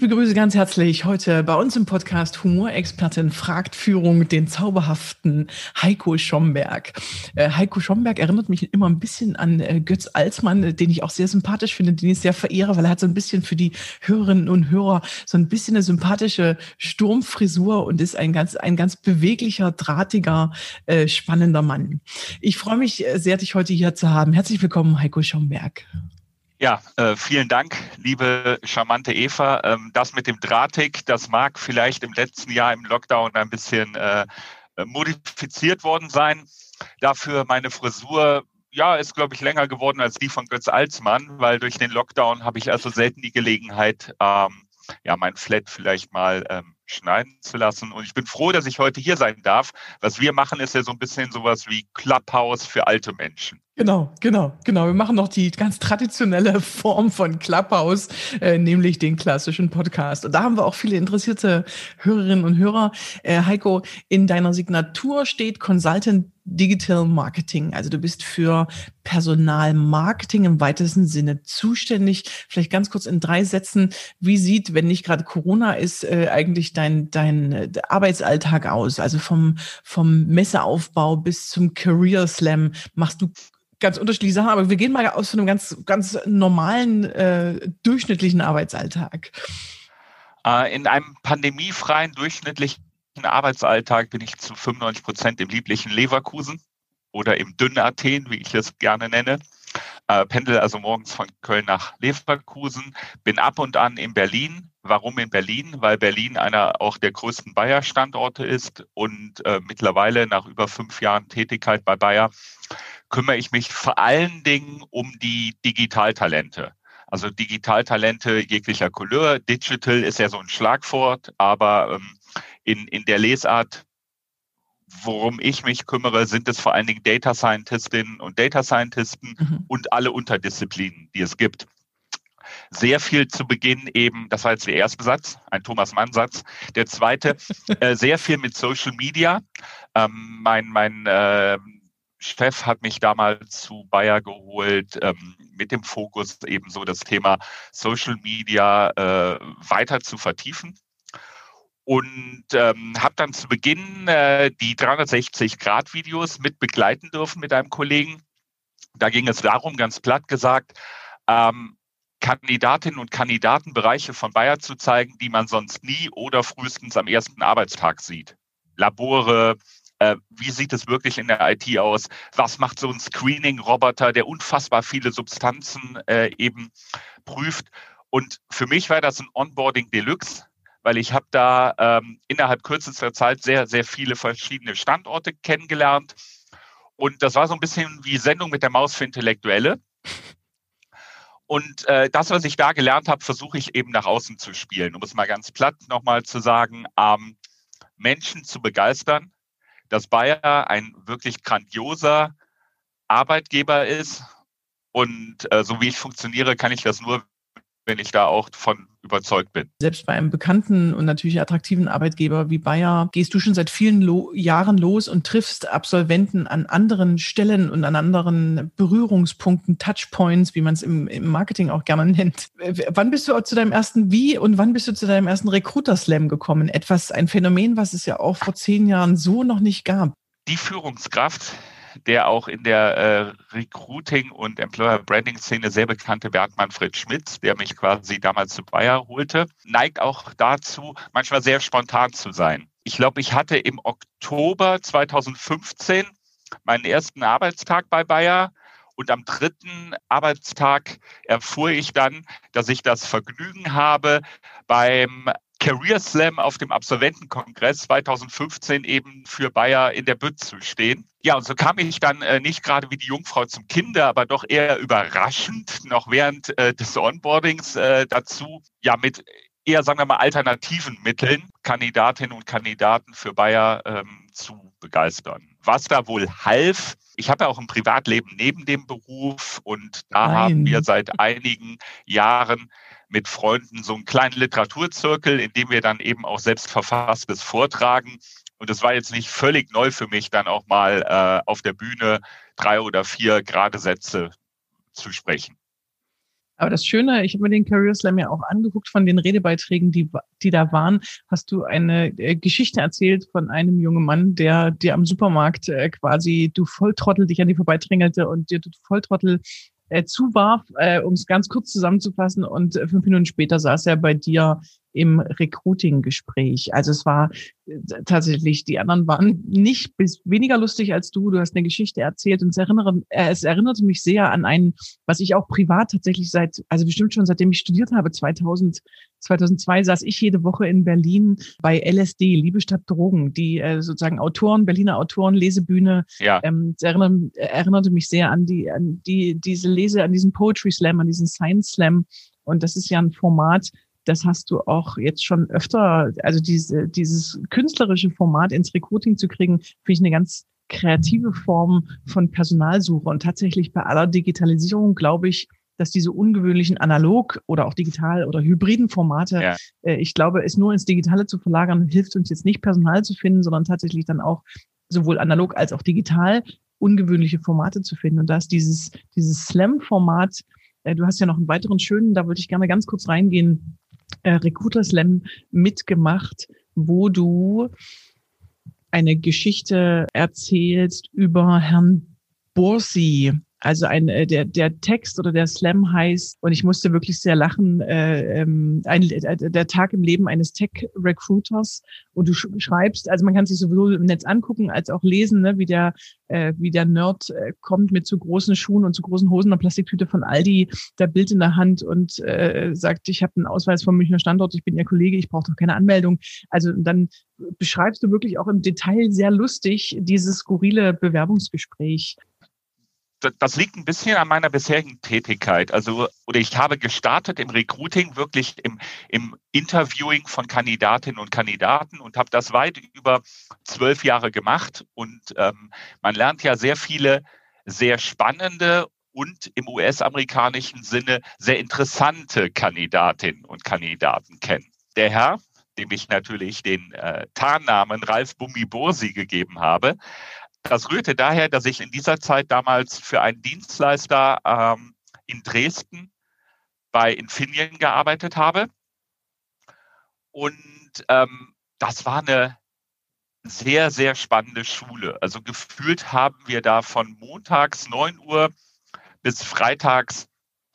Ich begrüße ganz herzlich heute bei uns im Podcast Humorexpertin fragt Führung den zauberhaften Heiko Schomberg. Äh, Heiko Schomberg erinnert mich immer ein bisschen an äh, Götz Alsmann, den ich auch sehr sympathisch finde, den ich sehr verehre, weil er hat so ein bisschen für die Hörerinnen und Hörer so ein bisschen eine sympathische Sturmfrisur und ist ein ganz, ein ganz beweglicher, drahtiger, äh, spannender Mann. Ich freue mich äh, sehr, dich heute hier zu haben. Herzlich willkommen, Heiko Schomberg. Ja, äh, vielen Dank, liebe charmante Eva. Ähm, das mit dem Drahtig, das mag vielleicht im letzten Jahr im Lockdown ein bisschen äh, modifiziert worden sein. Dafür meine Frisur, ja, ist, glaube ich, länger geworden als die von Götz Alsmann, weil durch den Lockdown habe ich also selten die Gelegenheit, ähm, ja, mein Flat vielleicht mal ähm, schneiden zu lassen. Und ich bin froh, dass ich heute hier sein darf. Was wir machen, ist ja so ein bisschen sowas wie Clubhouse für alte Menschen. Genau, genau, genau. Wir machen noch die ganz traditionelle Form von Clubhouse, äh, nämlich den klassischen Podcast. Und da haben wir auch viele interessierte Hörerinnen und Hörer. Äh, Heiko, in deiner Signatur steht Consultant Digital Marketing. Also du bist für Personalmarketing im weitesten Sinne zuständig. Vielleicht ganz kurz in drei Sätzen. Wie sieht, wenn nicht gerade Corona ist, äh, eigentlich dein, dein äh, Arbeitsalltag aus? Also vom, vom Messeaufbau bis zum Career Slam machst du ganz unterschiedliche Sachen, aber wir gehen mal aus von einem ganz, ganz normalen, äh, durchschnittlichen Arbeitsalltag. Äh, in einem pandemiefreien, durchschnittlichen Arbeitsalltag bin ich zu 95 Prozent im lieblichen Leverkusen oder im dünnen Athen, wie ich es gerne nenne. Äh, pendel also morgens von Köln nach Leverkusen, bin ab und an in Berlin. Warum in Berlin? Weil Berlin einer auch der größten Bayer-Standorte ist und äh, mittlerweile nach über fünf Jahren Tätigkeit bei Bayer kümmere ich mich vor allen Dingen um die Digitaltalente. Also Digitaltalente jeglicher Couleur. Digital ist ja so ein Schlagwort, aber ähm, in, in der Lesart, worum ich mich kümmere, sind es vor allen Dingen Data Scientistinnen und Data Scientisten mhm. und alle Unterdisziplinen, die es gibt. Sehr viel zu Beginn eben, das war jetzt der erste Satz, ein Thomas Mann-Satz. Der zweite, äh, sehr viel mit Social Media. Ähm, mein mein äh, Chef hat mich damals zu Bayer geholt, ähm, mit dem Fokus eben so das Thema Social Media äh, weiter zu vertiefen. Und ähm, habe dann zu Beginn äh, die 360-Grad-Videos mit begleiten dürfen mit einem Kollegen. Da ging es darum, ganz platt gesagt, ähm, Kandidatinnen und Kandidaten Bereiche von Bayer zu zeigen, die man sonst nie oder frühestens am ersten Arbeitstag sieht. Labore, äh, wie sieht es wirklich in der IT aus? Was macht so ein Screening-Roboter, der unfassbar viele Substanzen äh, eben prüft? Und für mich war das ein Onboarding Deluxe, weil ich habe da ähm, innerhalb kürzester Zeit sehr, sehr viele verschiedene Standorte kennengelernt. Und das war so ein bisschen wie Sendung mit der Maus für Intellektuelle. Und äh, das, was ich da gelernt habe, versuche ich eben nach außen zu spielen. Um es mal ganz platt nochmal zu sagen, ähm, Menschen zu begeistern, dass Bayer ein wirklich grandioser Arbeitgeber ist. Und äh, so wie ich funktioniere, kann ich das nur, wenn ich da auch von überzeugt bin. Selbst bei einem bekannten und natürlich attraktiven Arbeitgeber wie Bayer gehst du schon seit vielen Lo Jahren los und triffst Absolventen an anderen Stellen und an anderen Berührungspunkten, Touchpoints, wie man es im, im, Marketing auch gerne nennt. Wann bist du zu deinem ersten Wie und wann bist du zu deinem ersten Recruiter Slam gekommen? Etwas, ein Phänomen, was es ja auch vor zehn Jahren so noch nicht gab. Die Führungskraft, der auch in der äh, Recruiting- und Employer-Branding-Szene sehr bekannte Bergmann Fritz Schmitz, der mich quasi damals zu Bayer holte, neigt auch dazu, manchmal sehr spontan zu sein. Ich glaube, ich hatte im Oktober 2015 meinen ersten Arbeitstag bei Bayer und am dritten Arbeitstag erfuhr ich dann, dass ich das Vergnügen habe, beim Career Slam auf dem Absolventenkongress 2015 eben für Bayer in der Bütt zu stehen. Ja, und so kam ich dann äh, nicht gerade wie die Jungfrau zum Kinder, aber doch eher überraschend noch während äh, des Onboardings äh, dazu, ja, mit eher, sagen wir mal, alternativen Mitteln Kandidatinnen und Kandidaten für Bayer ähm, zu begeistern. Was da wohl half, ich habe ja auch ein Privatleben neben dem Beruf und da Nein. haben wir seit einigen Jahren mit Freunden so einen kleinen Literaturzirkel, in dem wir dann eben auch selbst verfasstes vortragen. Und es war jetzt nicht völlig neu für mich, dann auch mal äh, auf der Bühne drei oder vier gerade Sätze zu sprechen. Aber das Schöne, ich habe mir den Career Slam ja auch angeguckt von den Redebeiträgen, die, die da waren, hast du eine äh, Geschichte erzählt von einem jungen Mann, der dir am Supermarkt äh, quasi du Volltrottel dich an die vorbeidrängelte und dir du Volltrottel äh, zuwarf, äh, um es ganz kurz zusammenzufassen. Und äh, fünf Minuten später saß er bei dir im Recruiting-Gespräch. Also es war äh, tatsächlich, die anderen waren nicht bis weniger lustig als du. Du hast eine Geschichte erzählt und es, erinnere, äh, es erinnerte mich sehr an einen, was ich auch privat tatsächlich seit, also bestimmt schon seitdem ich studiert habe, 2000, 2002 saß ich jede Woche in Berlin bei LSD, Liebe statt Drogen, die äh, sozusagen Autoren, Berliner Autoren, Lesebühne. Ja. Ähm, es erinnerte, erinnerte mich sehr an die, an die, diese Lese, an diesen Poetry Slam, an diesen Science Slam. Und das ist ja ein Format, das hast du auch jetzt schon öfter, also diese, dieses künstlerische Format ins Recruiting zu kriegen, finde ich eine ganz kreative Form von Personalsuche. Und tatsächlich bei aller Digitalisierung glaube ich, dass diese ungewöhnlichen analog oder auch digital oder hybriden Formate, ja. äh, ich glaube, es nur ins Digitale zu verlagern, hilft uns jetzt nicht Personal zu finden, sondern tatsächlich dann auch sowohl analog als auch digital ungewöhnliche Formate zu finden. Und da ist dieses, dieses Slam-Format, äh, du hast ja noch einen weiteren schönen, da würde ich gerne ganz kurz reingehen, äh, Recruiter Slam mitgemacht, wo du eine Geschichte erzählst über Herrn Borsi, also ein, äh, der, der Text oder der Slam heißt, und ich musste wirklich sehr lachen, äh, ähm, ein, äh, der Tag im Leben eines Tech-Recruiters. Und du schreibst, also man kann sich sowohl im Netz angucken als auch lesen, ne, wie der, äh, wie der Nerd äh, kommt mit zu großen Schuhen und zu großen Hosen, einer Plastiktüte von Aldi, der Bild in der Hand und äh, sagt, ich habe einen Ausweis vom Münchner Standort, ich bin Ihr Kollege, ich brauche doch keine Anmeldung. Also dann beschreibst du wirklich auch im Detail sehr lustig dieses skurrile Bewerbungsgespräch das liegt ein bisschen an meiner bisherigen Tätigkeit. Also, oder ich habe gestartet im Recruiting, wirklich im, im Interviewing von Kandidatinnen und Kandidaten und habe das weit über zwölf Jahre gemacht. Und ähm, man lernt ja sehr viele sehr spannende und im US-amerikanischen Sinne sehr interessante Kandidatinnen und Kandidaten kennen. Der Herr, dem ich natürlich den äh, Tarnnamen Ralf Bummi Bursi gegeben habe, das rührte daher, dass ich in dieser Zeit damals für einen Dienstleister ähm, in Dresden bei Infineon gearbeitet habe. Und ähm, das war eine sehr, sehr spannende Schule. Also gefühlt haben wir da von montags 9 Uhr bis freitags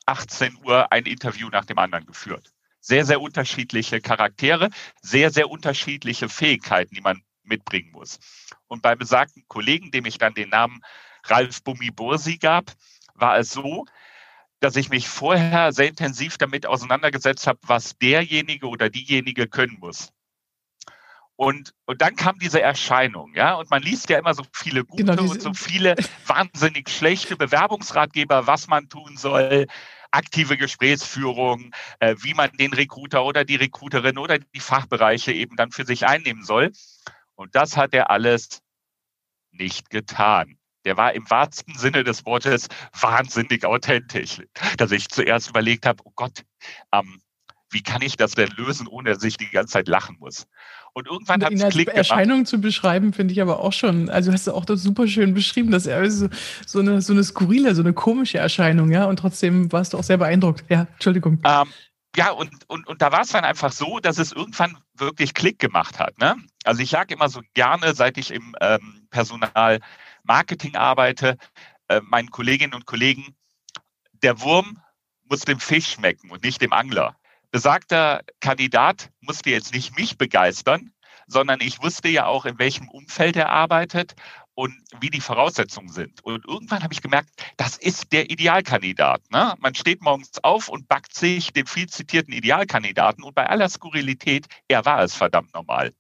18 Uhr ein Interview nach dem anderen geführt. Sehr, sehr unterschiedliche Charaktere, sehr, sehr unterschiedliche Fähigkeiten, die man mitbringen muss. Und bei besagten Kollegen, dem ich dann den Namen Ralf Bummi-Bursi gab, war es so, dass ich mich vorher sehr intensiv damit auseinandergesetzt habe, was derjenige oder diejenige können muss. Und, und dann kam diese Erscheinung, ja, und man liest ja immer so viele gute genau, und so viele wahnsinnig schlechte Bewerbungsratgeber, was man tun soll, aktive Gesprächsführung, äh, wie man den Recruiter oder die Recruiterin oder die Fachbereiche eben dann für sich einnehmen soll. Und das hat er alles nicht getan. Der war im wahrsten Sinne des Wortes wahnsinnig authentisch, dass ich zuerst überlegt habe, oh Gott, ähm, wie kann ich das denn lösen, ohne dass ich die ganze Zeit lachen muss? Und irgendwann hat es Klick gemacht. Erscheinung zu beschreiben, finde ich aber auch schon, also hast du auch das super schön beschrieben, dass er so, so, eine, so eine skurrile, so eine komische Erscheinung, ja, und trotzdem warst du auch sehr beeindruckt. Ja, Entschuldigung. Ähm, ja, und, und, und da war es dann einfach so, dass es irgendwann wirklich Klick gemacht hat. Ne? Also ich sage immer so gerne, seit ich im ähm, Personalmarketing arbeite, äh, meinen Kolleginnen und Kollegen, der Wurm muss dem Fisch schmecken und nicht dem Angler. Besagter Kandidat musste jetzt nicht mich begeistern, sondern ich wusste ja auch, in welchem Umfeld er arbeitet und wie die Voraussetzungen sind. Und irgendwann habe ich gemerkt, das ist der Idealkandidat. Ne? Man steht morgens auf und backt sich den viel zitierten Idealkandidaten und bei aller Skurrilität, er war es verdammt normal.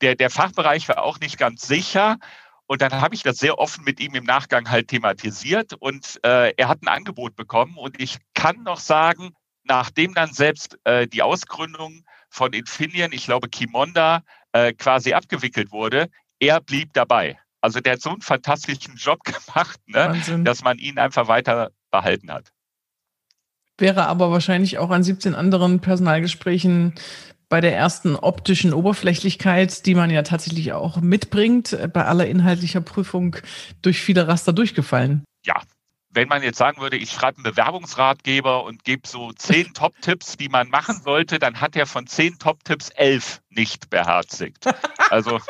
Der, der Fachbereich war auch nicht ganz sicher. Und dann habe ich das sehr offen mit ihm im Nachgang halt thematisiert und äh, er hat ein Angebot bekommen und ich kann noch sagen, nachdem dann selbst äh, die Ausgründung von Infineon, ich glaube Kimonda, äh, quasi abgewickelt wurde, er blieb dabei. Also der hat so einen fantastischen Job gemacht, ne, dass man ihn einfach weiter behalten hat. Wäre aber wahrscheinlich auch an 17 anderen Personalgesprächen bei der ersten optischen Oberflächlichkeit, die man ja tatsächlich auch mitbringt, bei aller inhaltlicher Prüfung durch viele Raster durchgefallen. Ja, wenn man jetzt sagen würde, ich schreibe einen Bewerbungsratgeber und gebe so zehn Top-Tipps, die man machen sollte, dann hat er von zehn Top-Tipps elf nicht beherzigt. Also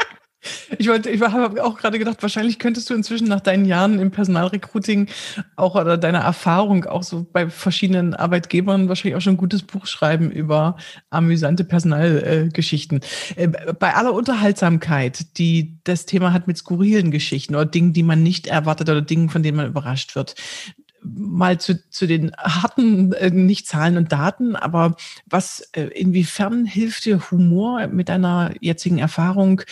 ich wollte, ich habe auch gerade gedacht, wahrscheinlich könntest du inzwischen nach deinen Jahren im Personalrecruiting auch oder deiner Erfahrung auch so bei verschiedenen Arbeitgebern wahrscheinlich auch schon ein gutes Buch schreiben über amüsante Personalgeschichten. Äh, bei aller Unterhaltsamkeit, die das Thema hat mit skurrilen Geschichten oder Dingen, die man nicht erwartet oder Dingen, von denen man überrascht wird mal zu, zu den harten, äh, nicht Zahlen und Daten, aber was, äh, inwiefern hilft dir Humor mit deiner jetzigen Erfahrung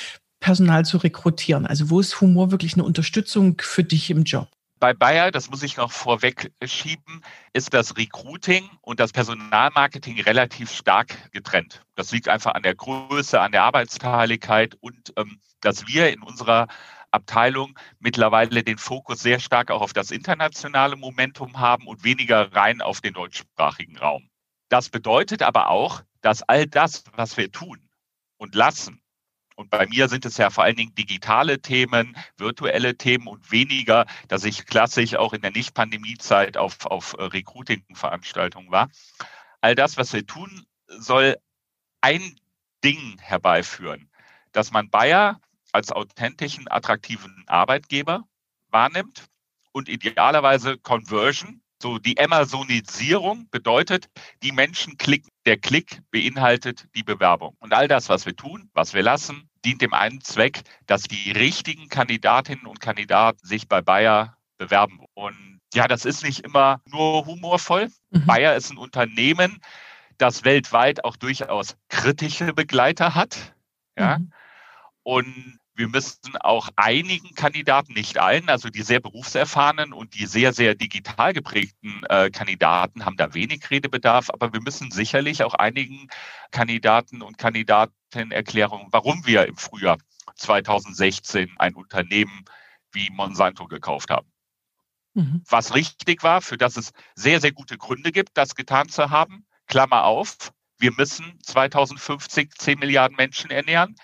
Personal zu rekrutieren? Also wo ist Humor wirklich eine Unterstützung für dich im Job? Bei Bayer, das muss ich noch vorweg schieben, ist das Recruiting und das Personalmarketing relativ stark getrennt. Das liegt einfach an der Größe, an der Arbeitsteiligkeit und ähm, dass wir in unserer Abteilung mittlerweile den Fokus sehr stark auch auf das internationale Momentum haben und weniger rein auf den deutschsprachigen Raum. Das bedeutet aber auch, dass all das, was wir tun und lassen, und bei mir sind es ja vor allen Dingen digitale Themen, virtuelle Themen und weniger, dass ich klassisch auch in der Nicht-Pandemie-Zeit auf, auf äh, Recruiting-Veranstaltungen war. All das, was wir tun, soll ein Ding herbeiführen, dass man Bayer als authentischen, attraktiven Arbeitgeber wahrnimmt und idealerweise Conversion, so die Amazonisierung bedeutet, die Menschen klicken. Der Klick beinhaltet die Bewerbung. Und all das, was wir tun, was wir lassen, dient dem einen Zweck, dass die richtigen Kandidatinnen und Kandidaten sich bei Bayer bewerben. Und ja, das ist nicht immer nur humorvoll. Mhm. Bayer ist ein Unternehmen, das weltweit auch durchaus kritische Begleiter hat. Ja. Mhm. Und wir müssen auch einigen Kandidaten, nicht allen, also die sehr berufserfahrenen und die sehr, sehr digital geprägten äh, Kandidaten haben da wenig Redebedarf, aber wir müssen sicherlich auch einigen Kandidaten und Kandidatinnen erklären, warum wir im Frühjahr 2016 ein Unternehmen wie Monsanto gekauft haben. Mhm. Was richtig war, für das es sehr, sehr gute Gründe gibt, das getan zu haben. Klammer auf, wir müssen 2050 10 Milliarden Menschen ernähren.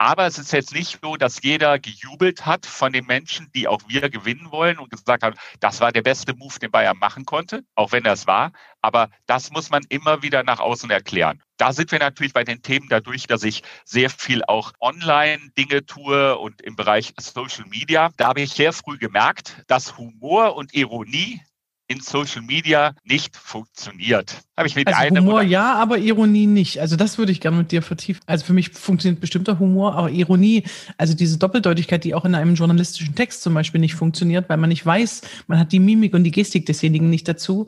Aber es ist jetzt nicht so, dass jeder gejubelt hat von den Menschen, die auch wir gewinnen wollen und gesagt haben, das war der beste Move, den Bayern machen konnte, auch wenn das war. Aber das muss man immer wieder nach außen erklären. Da sind wir natürlich bei den Themen dadurch, dass ich sehr viel auch online Dinge tue und im Bereich Social Media. Da habe ich sehr früh gemerkt, dass Humor und Ironie in Social Media nicht funktioniert. Habe ich mit also einem Humor ja, aber Ironie nicht. Also das würde ich gerne mit dir vertiefen. Also für mich funktioniert bestimmter Humor, aber Ironie, also diese Doppeldeutigkeit, die auch in einem journalistischen Text zum Beispiel nicht funktioniert, weil man nicht weiß, man hat die Mimik und die Gestik desjenigen nicht dazu.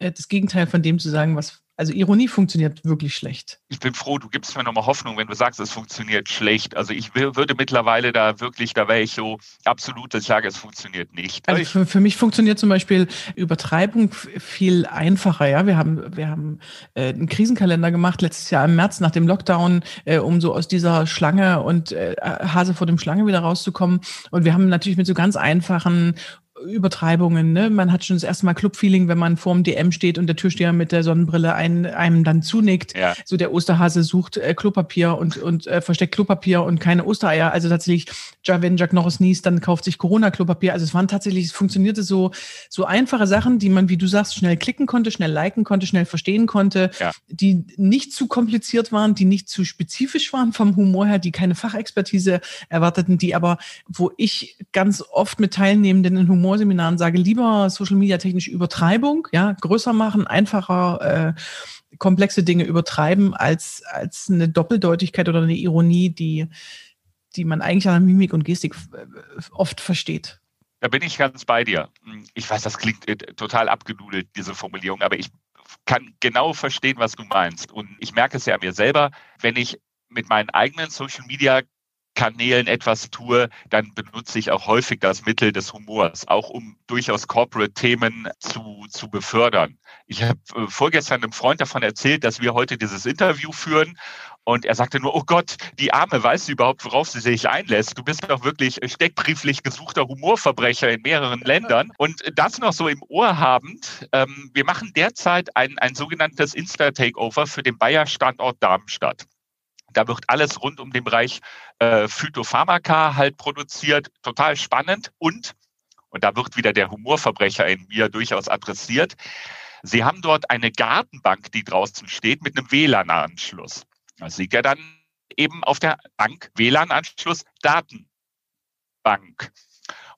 Äh, das Gegenteil von dem zu sagen, was also Ironie funktioniert wirklich schlecht. Ich bin froh, du gibst mir nochmal Hoffnung, wenn du sagst, es funktioniert schlecht. Also ich würde mittlerweile da wirklich, da wäre ich so absolut, dass ich sage, es funktioniert nicht. Also für, für, mich funktioniert zum Beispiel Übertreibung viel einfacher. Ja, wir haben, wir haben äh, einen Krisenkalender gemacht letztes Jahr im März nach dem Lockdown, äh, um so aus dieser Schlange und äh, Hase vor dem Schlange wieder rauszukommen. Und wir haben natürlich mit so ganz einfachen Übertreibungen. Ne? Man hat schon das erste Mal Clubfeeling, wenn man vorm DM steht und der Türsteher mit der Sonnenbrille ein, einem dann zunickt. Ja. So der Osterhase sucht äh, Klopapier und, und äh, versteckt Klopapier und keine Ostereier. Also tatsächlich, wenn Jack Norris niest, dann kauft sich Corona-Klopapier. Also es waren tatsächlich, es funktionierte so, so einfache Sachen, die man, wie du sagst, schnell klicken konnte, schnell liken konnte, schnell verstehen konnte, ja. die nicht zu kompliziert waren, die nicht zu spezifisch waren vom Humor her, die keine Fachexpertise erwarteten, die aber, wo ich ganz oft mit Teilnehmenden in Humor Humorseminaren sage, lieber Social Media technisch Übertreibung, ja, größer machen, einfacher, äh, komplexe Dinge übertreiben, als, als eine Doppeldeutigkeit oder eine Ironie, die, die man eigentlich an Mimik und Gestik äh, oft versteht. Da bin ich ganz bei dir. Ich weiß, das klingt äh, total abgenudelt, diese Formulierung, aber ich kann genau verstehen, was du meinst. Und ich merke es ja mir selber, wenn ich mit meinen eigenen Social Media Kanälen etwas tue, dann benutze ich auch häufig das Mittel des Humors, auch um durchaus Corporate-Themen zu, zu befördern. Ich habe äh, vorgestern einem Freund davon erzählt, dass wir heute dieses Interview führen und er sagte nur, oh Gott, die Arme, weißt du überhaupt, worauf sie sich einlässt? Du bist doch wirklich steckbrieflich gesuchter Humorverbrecher in mehreren Ländern. Und das noch so im Ohr habend, ähm, wir machen derzeit ein, ein sogenanntes Insta-Takeover für den Bayer-Standort Darmstadt. Da wird alles rund um den Bereich äh, Phytopharmaka halt produziert. Total spannend. Und, und da wird wieder der Humorverbrecher in mir durchaus adressiert, Sie haben dort eine Gartenbank, die draußen steht, mit einem WLAN-Anschluss. Da sieht er dann eben auf der Bank WLAN-Anschluss Datenbank.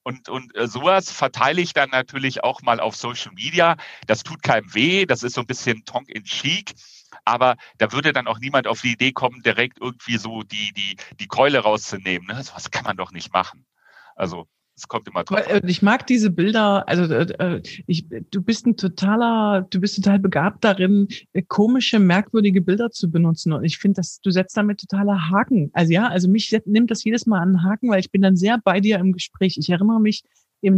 Und, und äh, sowas verteile ich dann natürlich auch mal auf Social Media. Das tut keinem weh, das ist so ein bisschen Tonk in Chic. Aber da würde dann auch niemand auf die Idee kommen, direkt irgendwie so die, die, die Keule rauszunehmen. Ne? Was kann man doch nicht machen. Also es kommt immer drauf. An. Ich mag diese Bilder. Also äh, äh, ich, du bist ein totaler, du bist total begabt darin, äh, komische, merkwürdige Bilder zu benutzen. Und ich finde, dass du setzt damit totaler Haken. Also ja, also mich nimmt das jedes Mal an Haken, weil ich bin dann sehr bei dir im Gespräch. Ich erinnere mich,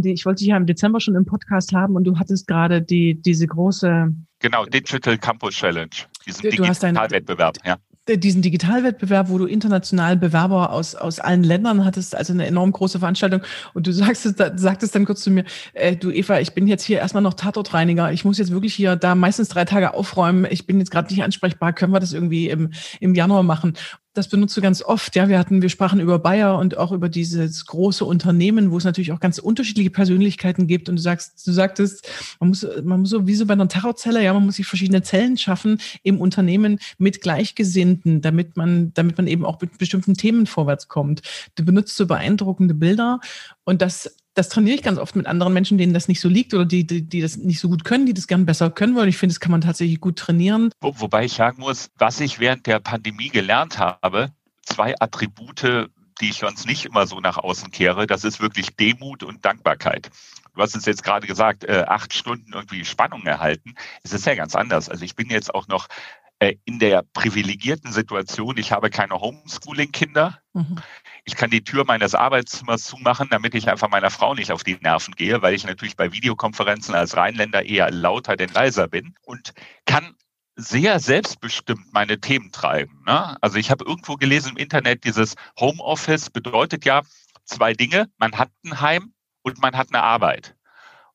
die, ich wollte dich ja im Dezember schon im Podcast haben und du hattest gerade die diese große Genau, Digital Campus Challenge, diesen Digitalwettbewerb, ja diesen Digitalwettbewerb, wo du international Bewerber aus, aus allen Ländern hattest, also eine enorm große Veranstaltung. Und du sagst, sagtest dann kurz zu mir, äh, du Eva, ich bin jetzt hier erstmal noch Tatortreiniger. Ich muss jetzt wirklich hier da meistens drei Tage aufräumen. Ich bin jetzt gerade nicht ansprechbar. Können wir das irgendwie im, im Januar machen? Das benutzt du ganz oft. Ja, wir hatten, wir sprachen über Bayer und auch über dieses große Unternehmen, wo es natürlich auch ganz unterschiedliche Persönlichkeiten gibt. Und du sagst, du sagtest, man muss, man muss so wie so bei einer Terrorzelle, ja, man muss sich verschiedene Zellen schaffen im Unternehmen mit Gleichgesinnten, damit man, damit man eben auch mit bestimmten Themen vorwärts kommt. Du benutzt so beeindruckende Bilder und das das trainiere ich ganz oft mit anderen Menschen, denen das nicht so liegt oder die, die, die das nicht so gut können, die das gern besser können wollen. Ich finde, das kann man tatsächlich gut trainieren. Wo, wobei ich sagen muss, was ich während der Pandemie gelernt habe, zwei Attribute, die ich sonst nicht immer so nach außen kehre, das ist wirklich Demut und Dankbarkeit. Du hast es jetzt gerade gesagt, äh, acht Stunden irgendwie Spannung erhalten. Es ist ja ganz anders. Also ich bin jetzt auch noch in der privilegierten Situation, ich habe keine Homeschooling-Kinder. Mhm. Ich kann die Tür meines Arbeitszimmers zumachen, damit ich einfach meiner Frau nicht auf die Nerven gehe, weil ich natürlich bei Videokonferenzen als Rheinländer eher lauter denn leiser bin und kann sehr selbstbestimmt meine Themen treiben. Ne? Also ich habe irgendwo gelesen im Internet, dieses Homeoffice bedeutet ja zwei Dinge. Man hat ein Heim und man hat eine Arbeit.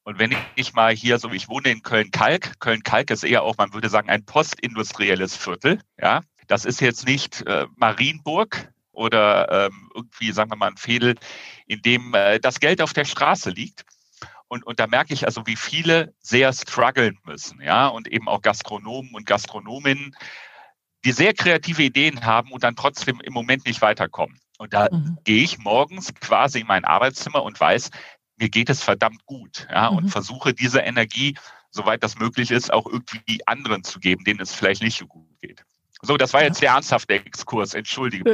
Und wenn ich mal hier, so ich wohne in Köln-Kalk, Köln-Kalk ist eher auch, man würde sagen, ein postindustrielles Viertel. Ja, das ist jetzt nicht äh, Marienburg oder ähm, irgendwie, sagen wir mal, ein Viertel, in dem äh, das Geld auf der Straße liegt. Und, und da merke ich also, wie viele sehr strugglen müssen, ja, und eben auch Gastronomen und Gastronominnen, die sehr kreative Ideen haben und dann trotzdem im Moment nicht weiterkommen. Und da mhm. gehe ich morgens quasi in mein Arbeitszimmer und weiß, mir geht es verdammt gut. Ja, mhm. und versuche diese Energie, soweit das möglich ist, auch irgendwie anderen zu geben, denen es vielleicht nicht so gut geht. So, das war jetzt der ernsthafte Exkurs, entschuldige.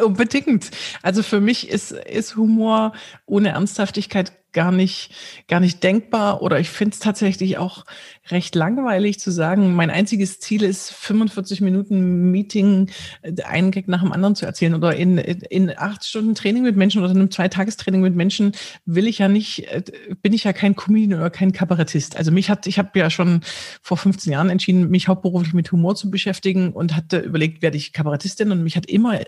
Unbedingt. Also für mich ist, ist Humor ohne Ernsthaftigkeit gar nicht, gar nicht denkbar oder ich finde es tatsächlich auch recht langweilig zu sagen, mein einziges Ziel ist, 45 Minuten Meeting, äh, einen Gag nach dem anderen zu erzählen oder in, in acht Stunden Training mit Menschen oder in einem Zweitagestraining mit Menschen will ich ja nicht, äh, bin ich ja kein Comedian oder kein Kabarettist. Also mich hat, ich habe ja schon vor 15 Jahren entschieden, mich hauptberuflich mit Humor zu beschäftigen und hatte überlegt, werde ich Kabarettistin und mich hat immer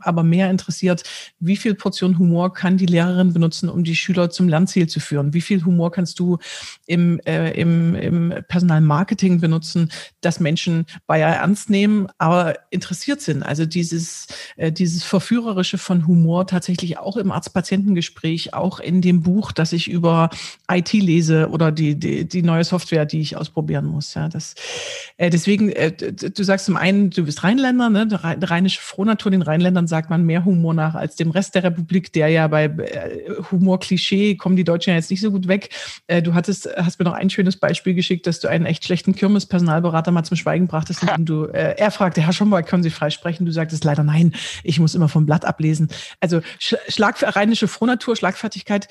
aber mehr interessiert, wie viel Portion Humor kann die Lehrerin benutzen, um die Schüler zum Lernziel zu führen? Wie viel Humor kannst du im, äh, im, im Personalmarketing benutzen, dass Menschen Bayer ernst nehmen, aber interessiert sind? Also dieses, äh, dieses Verführerische von Humor tatsächlich auch im Arzt-Patientengespräch, auch in dem Buch, das ich über IT lese oder die, die, die neue Software, die ich ausprobieren muss. Ja, das, äh, deswegen, äh, du sagst zum einen, du bist Rheinländer, ne? der rheinische Frohnatur, den Rheinländern Ländern sagt man mehr Humor nach als dem Rest der Republik, der ja bei äh, Humor-Klischee kommen die Deutschen ja jetzt nicht so gut weg. Äh, du hattest, hast mir noch ein schönes Beispiel geschickt, dass du einen echt schlechten Kirmes-Personalberater mal zum Schweigen brachtest, indem du, äh, er fragte, Herr Schomburg, können Sie freisprechen? Du sagtest leider nein, ich muss immer vom Blatt ablesen. Also Schlag für rheinische Frohnatur, Schlagfertigkeit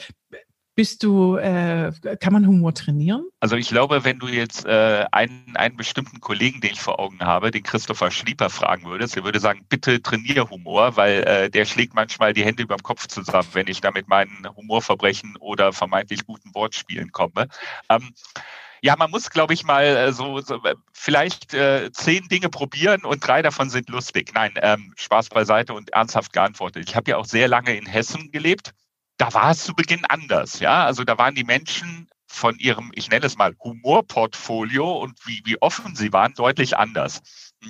Bist du, äh, kann man Humor trainieren? Also ich glaube, wenn du jetzt äh, einen, einen bestimmten Kollegen, den ich vor Augen habe, den Christopher Schlieper fragen würdest, der würde sagen, bitte trainiere Humor, weil äh, der schlägt manchmal die Hände über dem Kopf zusammen, wenn ich da mit meinen Humorverbrechen oder vermeintlich guten Wortspielen komme. Ähm, ja, man muss, glaube ich, mal äh, so, so äh, vielleicht äh, zehn Dinge probieren und drei davon sind lustig. Nein, ähm, Spaß beiseite und ernsthaft geantwortet. Ich habe ja auch sehr lange in Hessen gelebt. Da war es zu Beginn anders. Ja, also da waren die Menschen von ihrem, ich nenne es mal, Humorportfolio und wie, wie offen sie waren, deutlich anders.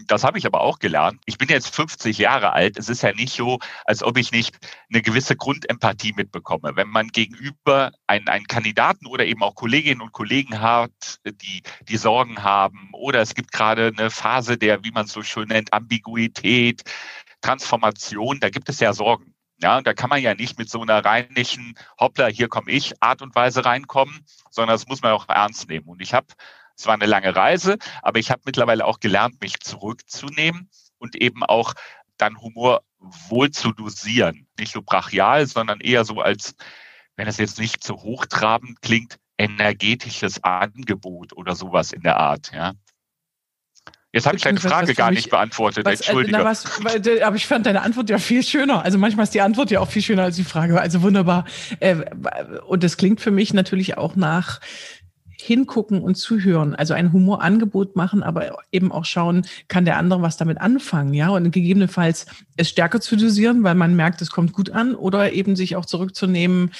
Das habe ich aber auch gelernt. Ich bin jetzt 50 Jahre alt. Es ist ja nicht so, als ob ich nicht eine gewisse Grundempathie mitbekomme. Wenn man gegenüber einen, einen Kandidaten oder eben auch Kolleginnen und Kollegen hat, die, die Sorgen haben, oder es gibt gerade eine Phase der, wie man es so schön nennt, Ambiguität, Transformation, da gibt es ja Sorgen. Ja, und da kann man ja nicht mit so einer reinlichen Hoppla, hier komme ich Art und Weise reinkommen, sondern das muss man auch ernst nehmen. Und ich habe es war eine lange Reise, aber ich habe mittlerweile auch gelernt, mich zurückzunehmen und eben auch dann Humor wohl zu dosieren. Nicht so brachial, sondern eher so als, wenn es jetzt nicht zu hochtrabend klingt, energetisches Angebot oder sowas in der Art. Ja. Jetzt habe ich deine Frage gar nicht beantwortet. Was, äh, Entschuldige. Na, was, aber ich fand deine Antwort ja viel schöner. Also manchmal ist die Antwort ja auch viel schöner als die Frage. Also wunderbar. Äh, und das klingt für mich natürlich auch nach hingucken und zuhören, also ein Humorangebot machen, aber eben auch schauen, kann der andere was damit anfangen, ja, und gegebenenfalls es stärker zu dosieren, weil man merkt, es kommt gut an, oder eben sich auch zurückzunehmen,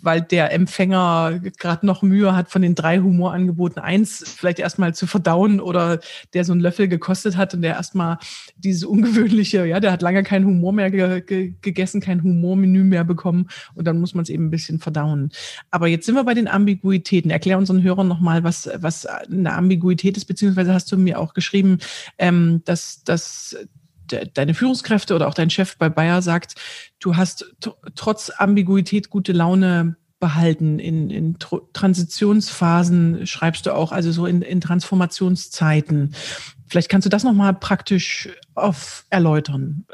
weil der Empfänger gerade noch Mühe hat, von den drei Humorangeboten eins vielleicht erstmal zu verdauen oder der so einen Löffel gekostet hat und der erstmal dieses ungewöhnliche, ja, der hat lange keinen Humor mehr ge ge gegessen, kein Humormenü mehr bekommen und dann muss man es eben ein bisschen verdauen. Aber jetzt sind wir bei den Ambiguitäten. Erklär unseren Hörern nochmal, was, was eine Ambiguität ist, beziehungsweise hast du mir auch geschrieben, ähm, dass, dass deine Führungskräfte oder auch dein Chef bei Bayer sagt, du hast trotz Ambiguität gute Laune behalten. In, in Transitionsphasen schreibst du auch, also so in, in Transformationszeiten. Vielleicht kannst du das nochmal praktisch auf erläutern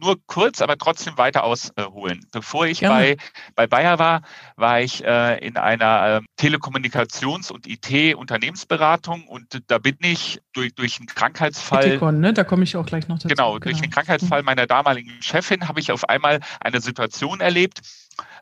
nur kurz, aber trotzdem weiter ausholen. Bevor ich bei, bei Bayer war, war ich äh, in einer äh, Telekommunikations- und IT-Unternehmensberatung und da bin ich durch, durch einen Krankheitsfall. Ethikon, ne? Da komme ich auch gleich noch dazu. Genau, durch genau. den Krankheitsfall mhm. meiner damaligen Chefin habe ich auf einmal eine Situation erlebt,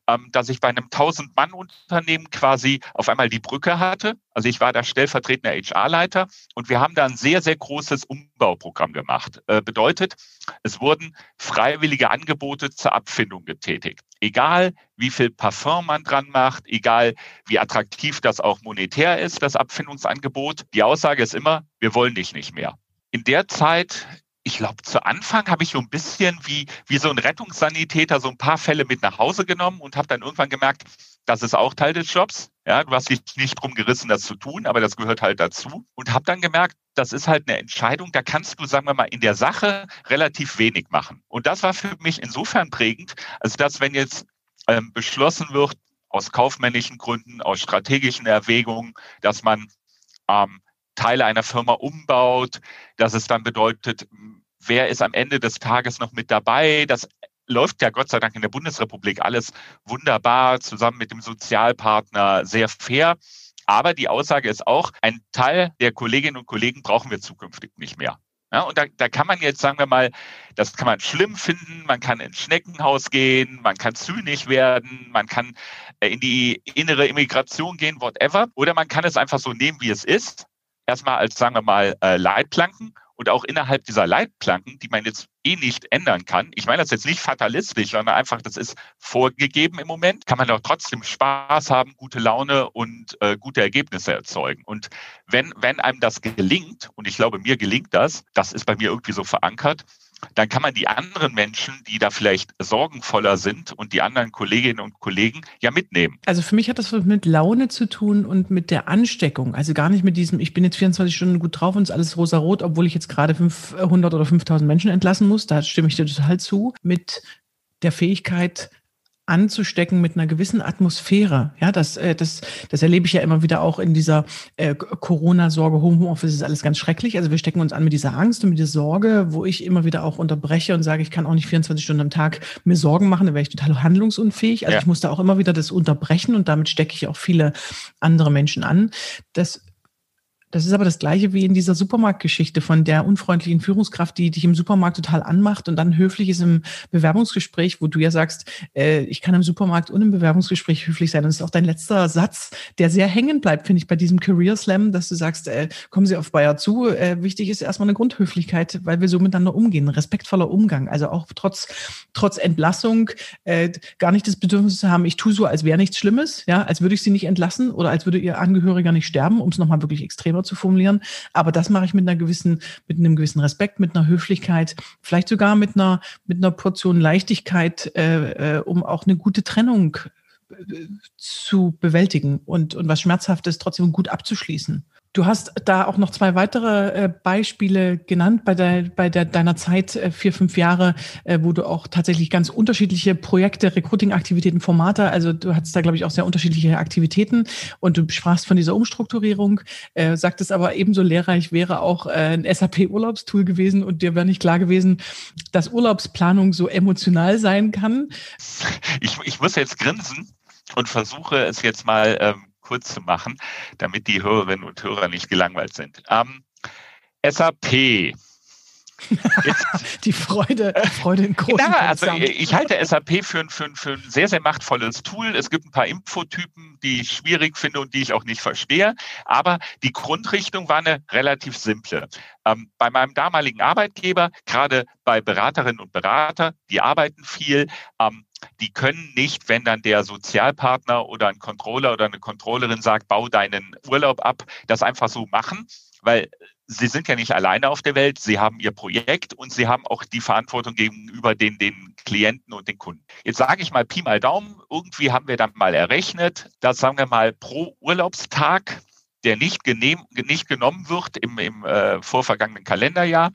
ähm, dass ich bei einem 1000-Mann-Unternehmen quasi auf einmal die Brücke hatte. Also ich war da stellvertretender HR-Leiter und wir haben da ein sehr, sehr großes Umbauprogramm gemacht. Äh, bedeutet, es wurden freiwillige Angebote zur Abfindung getätigt. Egal, wie viel Parfum man dran macht, egal, wie attraktiv das auch monetär ist, das Abfindungsangebot. Die Aussage ist immer, wir wollen dich nicht mehr. In der Zeit ich glaube, zu Anfang habe ich so ein bisschen wie, wie so ein Rettungssanitäter so ein paar Fälle mit nach Hause genommen und habe dann irgendwann gemerkt, das ist auch Teil des Jobs. Ja, du hast dich nicht drum gerissen, das zu tun, aber das gehört halt dazu. Und habe dann gemerkt, das ist halt eine Entscheidung, da kannst du, sagen wir mal, in der Sache relativ wenig machen. Und das war für mich insofern prägend, als dass, wenn jetzt ähm, beschlossen wird, aus kaufmännischen Gründen, aus strategischen Erwägungen, dass man ähm, Teile einer Firma umbaut, dass es dann bedeutet, wer ist am Ende des Tages noch mit dabei. Das läuft ja Gott sei Dank in der Bundesrepublik alles wunderbar zusammen mit dem Sozialpartner sehr fair. Aber die Aussage ist auch, ein Teil der Kolleginnen und Kollegen brauchen wir zukünftig nicht mehr. Ja, und da, da kann man jetzt, sagen wir mal, das kann man schlimm finden, man kann ins Schneckenhaus gehen, man kann zynisch werden, man kann äh, in die innere Immigration gehen, whatever. Oder man kann es einfach so nehmen, wie es ist erstmal als, sagen wir mal, äh, Leitplanken und auch innerhalb dieser Leitplanken, die man jetzt eh nicht ändern kann. Ich meine das jetzt nicht fatalistisch, sondern einfach, das ist vorgegeben im Moment, kann man doch trotzdem Spaß haben, gute Laune und äh, gute Ergebnisse erzeugen. Und wenn, wenn einem das gelingt, und ich glaube, mir gelingt das, das ist bei mir irgendwie so verankert, dann kann man die anderen Menschen, die da vielleicht sorgenvoller sind und die anderen Kolleginnen und Kollegen ja mitnehmen. Also für mich hat das mit Laune zu tun und mit der Ansteckung. Also gar nicht mit diesem, ich bin jetzt 24 Stunden gut drauf und ist alles rosa-rot, obwohl ich jetzt gerade 500 oder 5000 Menschen entlassen muss. Da stimme ich dir total zu. Mit der Fähigkeit, anzustecken mit einer gewissen Atmosphäre. Ja, das, äh, das, das erlebe ich ja immer wieder auch in dieser äh, Corona-Sorge. Homeoffice ist alles ganz schrecklich. Also wir stecken uns an mit dieser Angst und mit dieser Sorge, wo ich immer wieder auch unterbreche und sage, ich kann auch nicht 24 Stunden am Tag mir Sorgen machen, da wäre ich total handlungsunfähig. Also ja. ich muss da auch immer wieder das unterbrechen und damit stecke ich auch viele andere Menschen an. Das das ist aber das Gleiche wie in dieser Supermarktgeschichte von der unfreundlichen Führungskraft, die dich im Supermarkt total anmacht und dann höflich ist im Bewerbungsgespräch, wo du ja sagst, äh, ich kann im Supermarkt und im Bewerbungsgespräch höflich sein. Und das ist auch dein letzter Satz, der sehr hängen bleibt, finde ich, bei diesem Career Slam, dass du sagst, äh, kommen Sie auf Bayer zu. Äh, wichtig ist erstmal eine Grundhöflichkeit, weil wir so miteinander umgehen. Respektvoller Umgang. Also auch trotz, trotz Entlassung äh, gar nicht das Bedürfnis zu haben, ich tue so, als wäre nichts Schlimmes, ja, als würde ich sie nicht entlassen oder als würde ihr Angehöriger nicht sterben, um es nochmal wirklich extremer zu formulieren. Aber das mache ich mit einer gewissen, mit einem gewissen Respekt, mit einer Höflichkeit, vielleicht sogar mit einer, mit einer Portion Leichtigkeit, äh, äh, um auch eine gute Trennung äh, zu bewältigen und, und was Schmerzhaftes trotzdem gut abzuschließen. Du hast da auch noch zwei weitere äh, Beispiele genannt bei, der, bei der, deiner Zeit, äh, vier, fünf Jahre, äh, wo du auch tatsächlich ganz unterschiedliche Projekte, Recruiting-Aktivitäten, Formate, also du hattest da, glaube ich, auch sehr unterschiedliche Aktivitäten und du sprachst von dieser Umstrukturierung, äh, sagtest aber ebenso lehrreich wäre auch äh, ein SAP-Urlaubstool gewesen und dir wäre nicht klar gewesen, dass Urlaubsplanung so emotional sein kann. Ich, ich muss jetzt grinsen und versuche es jetzt mal ähm, kurz zu machen, damit die Hörerinnen und Hörer nicht gelangweilt sind. Ähm, SAP. die Freude, Freude in großen ja, also ich halte SAP für ein, für, ein, für ein sehr, sehr machtvolles Tool. Es gibt ein paar Infotypen, die ich schwierig finde und die ich auch nicht verstehe. Aber die Grundrichtung war eine relativ simple. Ähm, bei meinem damaligen Arbeitgeber, gerade bei Beraterinnen und Berater, die arbeiten viel, ähm, die können nicht, wenn dann der Sozialpartner oder ein Controller oder eine Controllerin sagt, bau deinen Urlaub ab, das einfach so machen, weil sie sind ja nicht alleine auf der Welt, sie haben ihr Projekt und sie haben auch die Verantwortung gegenüber den, den Klienten und den Kunden. Jetzt sage ich mal Pi mal Daumen, irgendwie haben wir dann mal errechnet, dass sagen wir mal pro Urlaubstag, der nicht, genehm, nicht genommen wird im, im äh, vorvergangenen Kalenderjahr,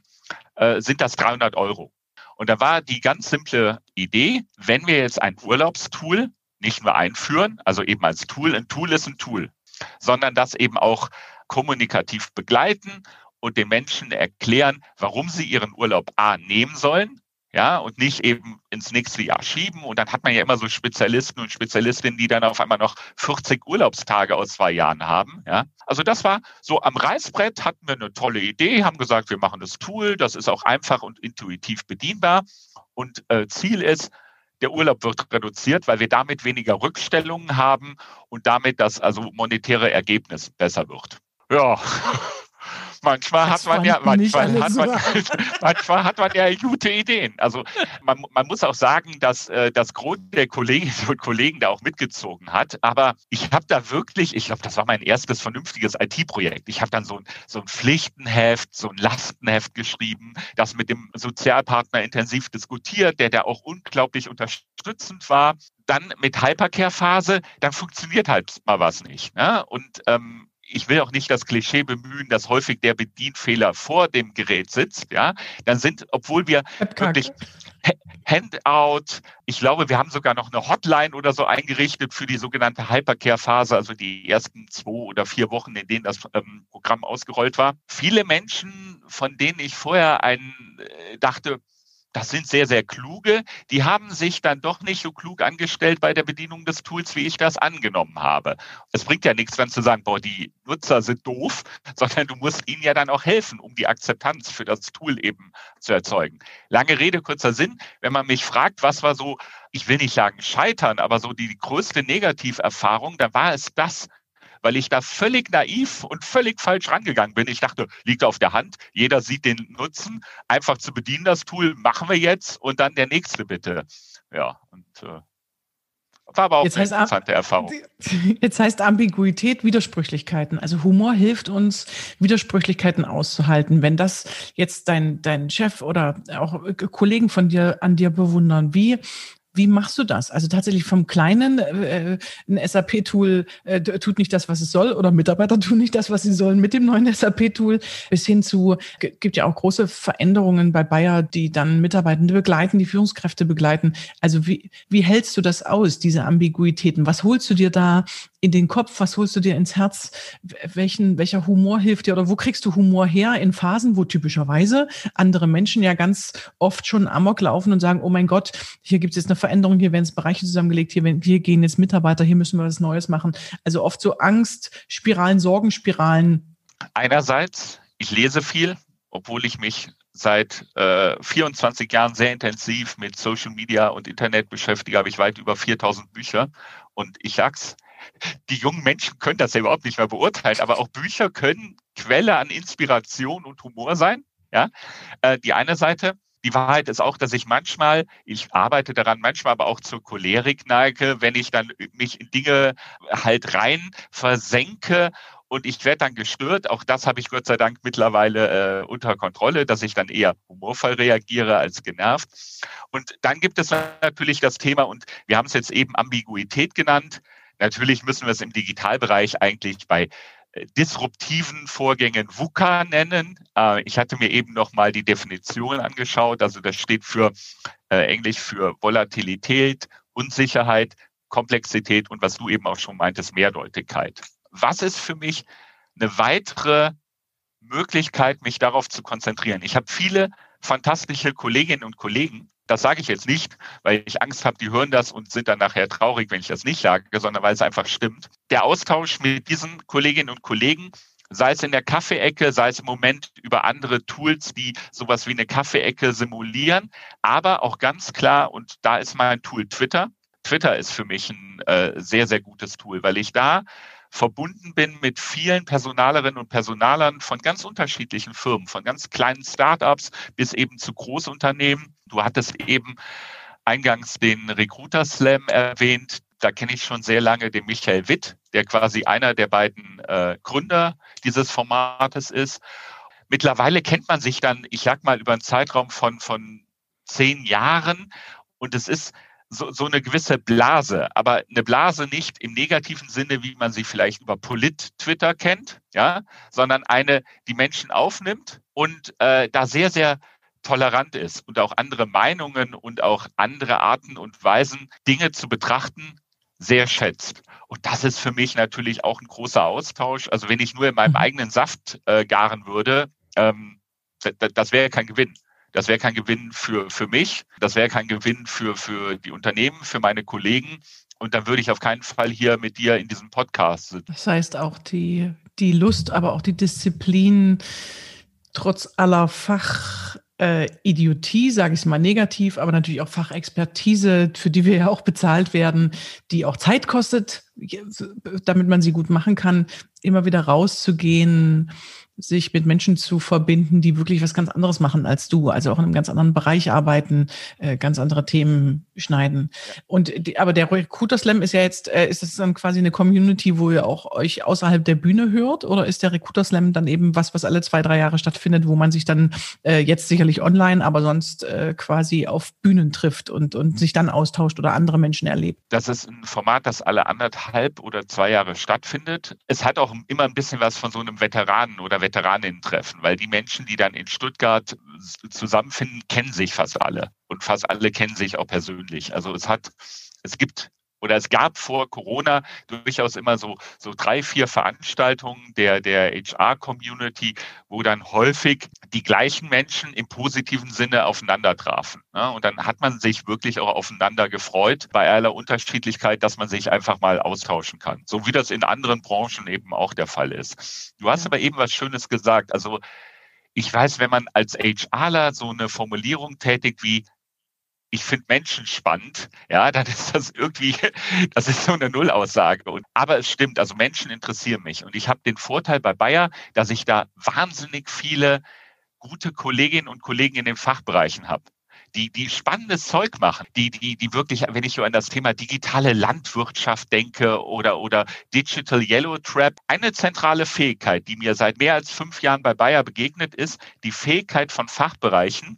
äh, sind das 300 Euro. Und da war die ganz simple Idee, wenn wir jetzt ein Urlaubstool nicht nur einführen, also eben als Tool, ein Tool ist ein Tool, sondern das eben auch kommunikativ begleiten und den Menschen erklären, warum sie ihren Urlaub A nehmen sollen, ja, und nicht eben ins nächste Jahr schieben. Und dann hat man ja immer so Spezialisten und Spezialistinnen, die dann auf einmal noch 40 Urlaubstage aus zwei Jahren haben, ja. Also das war so am Reißbrett hatten wir eine tolle Idee, haben gesagt, wir machen das Tool, das ist auch einfach und intuitiv bedienbar. Und äh, Ziel ist, der Urlaub wird reduziert, weil wir damit weniger Rückstellungen haben und damit das also monetäre Ergebnis besser wird. Ja, manchmal hat man ja, manchmal hat man, manchmal hat man ja gute Ideen. Also man, man muss auch sagen, dass äh, das Gros der Kolleginnen und Kollegen da auch mitgezogen hat. Aber ich habe da wirklich, ich glaube, das war mein erstes vernünftiges IT-Projekt. Ich habe dann so ein, so ein Pflichtenheft, so ein Lastenheft geschrieben, das mit dem Sozialpartner intensiv diskutiert, der da auch unglaublich unterstützend war dann mit Hypercare-Phase, dann funktioniert halt mal was nicht. Ne? Und ähm, ich will auch nicht das Klischee bemühen, dass häufig der Bedienfehler vor dem Gerät sitzt, ja, dann sind, obwohl wir wirklich Handout, ich glaube, wir haben sogar noch eine Hotline oder so eingerichtet für die sogenannte Hypercare-Phase, also die ersten zwei oder vier Wochen, in denen das ähm, Programm ausgerollt war. Viele Menschen, von denen ich vorher einen äh, dachte, das sind sehr, sehr kluge. Die haben sich dann doch nicht so klug angestellt bei der Bedienung des Tools, wie ich das angenommen habe. Es bringt ja nichts, dann zu sagen, boah, die Nutzer sind doof, sondern du musst ihnen ja dann auch helfen, um die Akzeptanz für das Tool eben zu erzeugen. Lange Rede, kurzer Sinn. Wenn man mich fragt, was war so, ich will nicht sagen scheitern, aber so die größte Negativerfahrung, dann war es das, weil ich da völlig naiv und völlig falsch rangegangen bin. Ich dachte, liegt auf der Hand, jeder sieht den Nutzen, einfach zu bedienen das Tool, machen wir jetzt und dann der nächste bitte. Ja, und äh, war aber auch jetzt eine heißt, interessante Erfahrung. Jetzt heißt Ambiguität Widersprüchlichkeiten. Also Humor hilft uns, Widersprüchlichkeiten auszuhalten. Wenn das jetzt dein, dein Chef oder auch Kollegen von dir an dir bewundern, wie Wie machst du das? Also tatsächlich vom kleinen, äh, ein SAP-Tool äh, tut nicht das, was es soll, oder Mitarbeiter tun nicht das, was sie sollen mit dem neuen SAP-Tool, bis hin zu, gibt ja auch große Veränderungen bei Bayer, die dann Mitarbeitende begleiten, die Führungskräfte begleiten. Also wie, wie hältst du das aus, diese Ambiguitäten? Was holst du dir da in den Kopf? Was holst du dir ins Herz? Welchen, welcher Humor hilft dir oder wo kriegst du Humor her in Phasen, wo typischerweise andere Menschen ja ganz oft schon amok laufen und sagen, oh mein Gott, hier gibt es jetzt eine Veränderung, hier werden es Bereiche zusammengelegt, hier, hier gehen jetzt Mitarbeiter, hier müssen wir was Neues machen. Also oft so Angstspiralen, Sorgenspiralen. Einerseits, ich lese viel, obwohl ich mich seit äh, 24 Jahren sehr intensiv mit Social Media und Internet beschäftige, habe ich weit über 4000 Bücher. Und ich sag's, die jungen Menschen können das ja überhaupt nicht mehr beurteilen, aber auch Bücher können Quelle an Inspiration und Humor sein. Ja, äh, die eine Seite. Die Wahrheit ist auch, dass ich manchmal, ich arbeite daran, manchmal aber auch zur Cholerik neige, wenn ich dann mich in Dinge halt rein versenke und ich werde dann gestört. Auch das habe ich Gott sei Dank mittlerweile äh, unter Kontrolle, dass ich dann eher humorvoll reagiere als genervt. Und dann gibt es natürlich das Thema, und wir haben es jetzt eben Ambiguität genannt. Natürlich müssen wir es im Digitalbereich eigentlich bei äh, disruptiven Vorgängen VUCA nennen. Äh, ich hatte mir eben noch mal die Definition angeschaut. Also das steht für äh, Englisch für Volatilität, Unsicherheit, Komplexität und was du eben auch schon meintest, Mehrdeutigkeit. Was ist für mich eine weitere Möglichkeit, mich darauf zu konzentrieren? Ich habe viele fantastische Kolleginnen und Kollegen, das sage ich jetzt nicht, weil ich Angst habe, die hören das und sind dann nachher traurig, wenn ich das nicht sage, sondern weil es einfach stimmt. Der Austausch mit diesen Kolleginnen und Kollegen, sei es in der Kaffeeecke, sei es im Moment über andere Tools, die sowas wie eine Kaffeeecke simulieren, aber auch ganz klar, und da ist mein Tool Twitter. Twitter ist für mich ein äh, sehr, sehr gutes Tool, weil ich da verbunden bin mit vielen Personalerinnen und Personalern von ganz unterschiedlichen Firmen, von ganz kleinen Startups bis eben zu Großunternehmen. Du hattest eben eingangs den Recruiter Slam erwähnt. Da kenne ich schon sehr lange den Michael Witt, der quasi einer der beiden äh, Gründer dieses Formates ist. Mittlerweile kennt man sich dann, ich sag mal, über einen Zeitraum von, von zehn Jahren. Und es ist so, so eine gewisse Blase, aber eine Blase nicht im negativen Sinne, wie man sie vielleicht über Polit-Twitter kennt, ja, sondern eine, die Menschen aufnimmt und äh, da sehr, sehr tolerant ist und auch andere Meinungen und auch andere Arten und Weisen, Dinge zu betrachten, sehr schätzt. Und das ist für mich natürlich auch ein großer Austausch. Also wenn ich nur in meinem mhm. eigenen Saft äh, garen würde, ähm, das wäre kein Gewinn. Das wäre kein Gewinn für, für mich, das wäre kein Gewinn für, für die Unternehmen, für meine Kollegen. Und dann würde ich auf keinen Fall hier mit dir in diesem Podcast sitzen. Das heißt auch die, die Lust, aber auch die Disziplin, trotz aller Fach, äh, Idiotie, sage ich es mal negativ, aber natürlich auch Fachexpertise, für die wir ja auch bezahlt werden, die auch Zeit kostet, damit man sie gut machen kann, immer wieder rauszugehen, sich mit Menschen zu verbinden, die wirklich was ganz anderes machen als du, also auch in einem ganz anderen Bereich arbeiten, äh, ganz andere Themen schneiden. Und die, aber der Recruiter Slam ist ja jetzt, äh, ist das dann quasi eine Community, wo ihr auch euch außerhalb der Bühne hört, oder ist der Recruiter Slam dann eben was, was alle zwei, drei Jahre stattfindet, wo man sich dann äh, jetzt sicherlich online, aber sonst äh, quasi auf Bühnen trifft und, und sich dann austauscht oder andere Menschen erlebt? Das ist ein Format, das alle anderthalb oder zwei Jahre stattfindet. Es hat auch immer ein bisschen was von so einem Veteranen oder Veteraninnen-Treffen, weil die Menschen, die dann in Stuttgart zusammenfinden, kennen sich fast alle. Und fast alle kennen sich auch persönlich. Also es hat, es gibt oder es gab vor Corona durchaus immer so, so drei, vier Veranstaltungen der, der HR-Community, wo dann häufig die gleichen Menschen im positiven Sinne aufeinander trafen. Ne? Und dann hat man sich wirklich auch aufeinander gefreut, bei aller Unterschiedlichkeit, dass man sich einfach mal austauschen kann. So wie das in anderen Branchen eben auch der Fall ist. Du hast aber eben was Schönes gesagt. Also, ich weiß, wenn man als HRler so eine Formulierung tätigt wie ich finde Menschen spannend, ja, dann ist das irgendwie, das ist so eine Nullaussage. Und, aber es stimmt, also Menschen interessieren mich. Und ich habe den Vorteil bei Bayer, dass ich da wahnsinnig viele gute Kolleginnen und Kollegen in den Fachbereichen habe. Die, die spannendes Zeug machen, die, die, die wirklich, wenn ich so an das Thema digitale Landwirtschaft denke oder, oder Digital Yellow Trap, eine zentrale Fähigkeit, die mir seit mehr als fünf Jahren bei Bayer begegnet ist, die Fähigkeit von Fachbereichen,